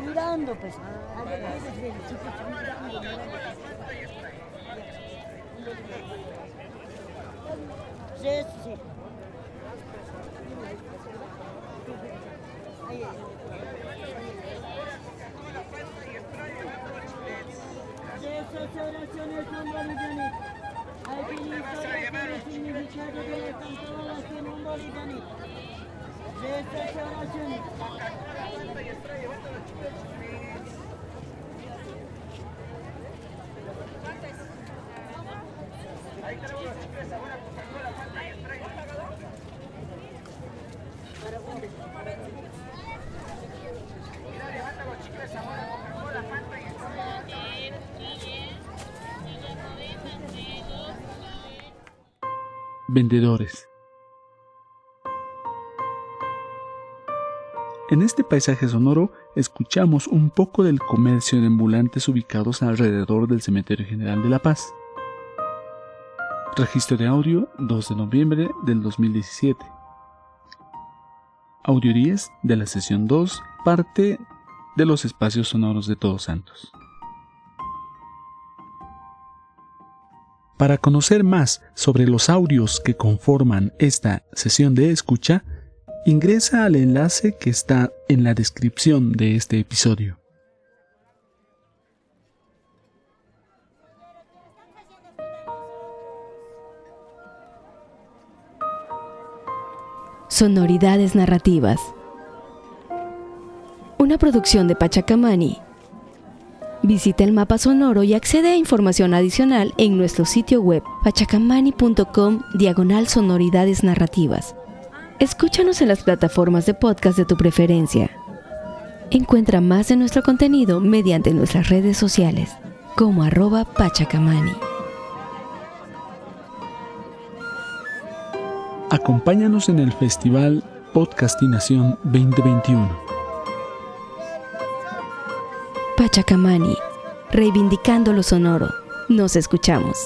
Mirando, pues. Sí, sí. Esas oraciones son bolivianas. Hay que iniciar el significado de las cantadoras en un boliviano. Esas oraciones. Vendedores. En este paisaje sonoro escuchamos un poco del comercio de ambulantes ubicados alrededor del Cementerio General de La Paz. Registro de audio 2 de noviembre del 2017. Audio 10 de la sesión 2, parte de los espacios sonoros de Todos Santos. Para conocer más sobre los audios que conforman esta sesión de escucha, ingresa al enlace que está en la descripción de este episodio. Sonoridades narrativas. Una producción de Pachacamani. Visita el mapa sonoro y accede a información adicional en nuestro sitio web pachacamani.com diagonal sonoridades narrativas. Escúchanos en las plataformas de podcast de tu preferencia. Encuentra más de nuestro contenido mediante nuestras redes sociales, como arroba pachacamani. Acompáñanos en el Festival Podcastinación 2021. Pachacamani, reivindicando lo sonoro. Nos escuchamos.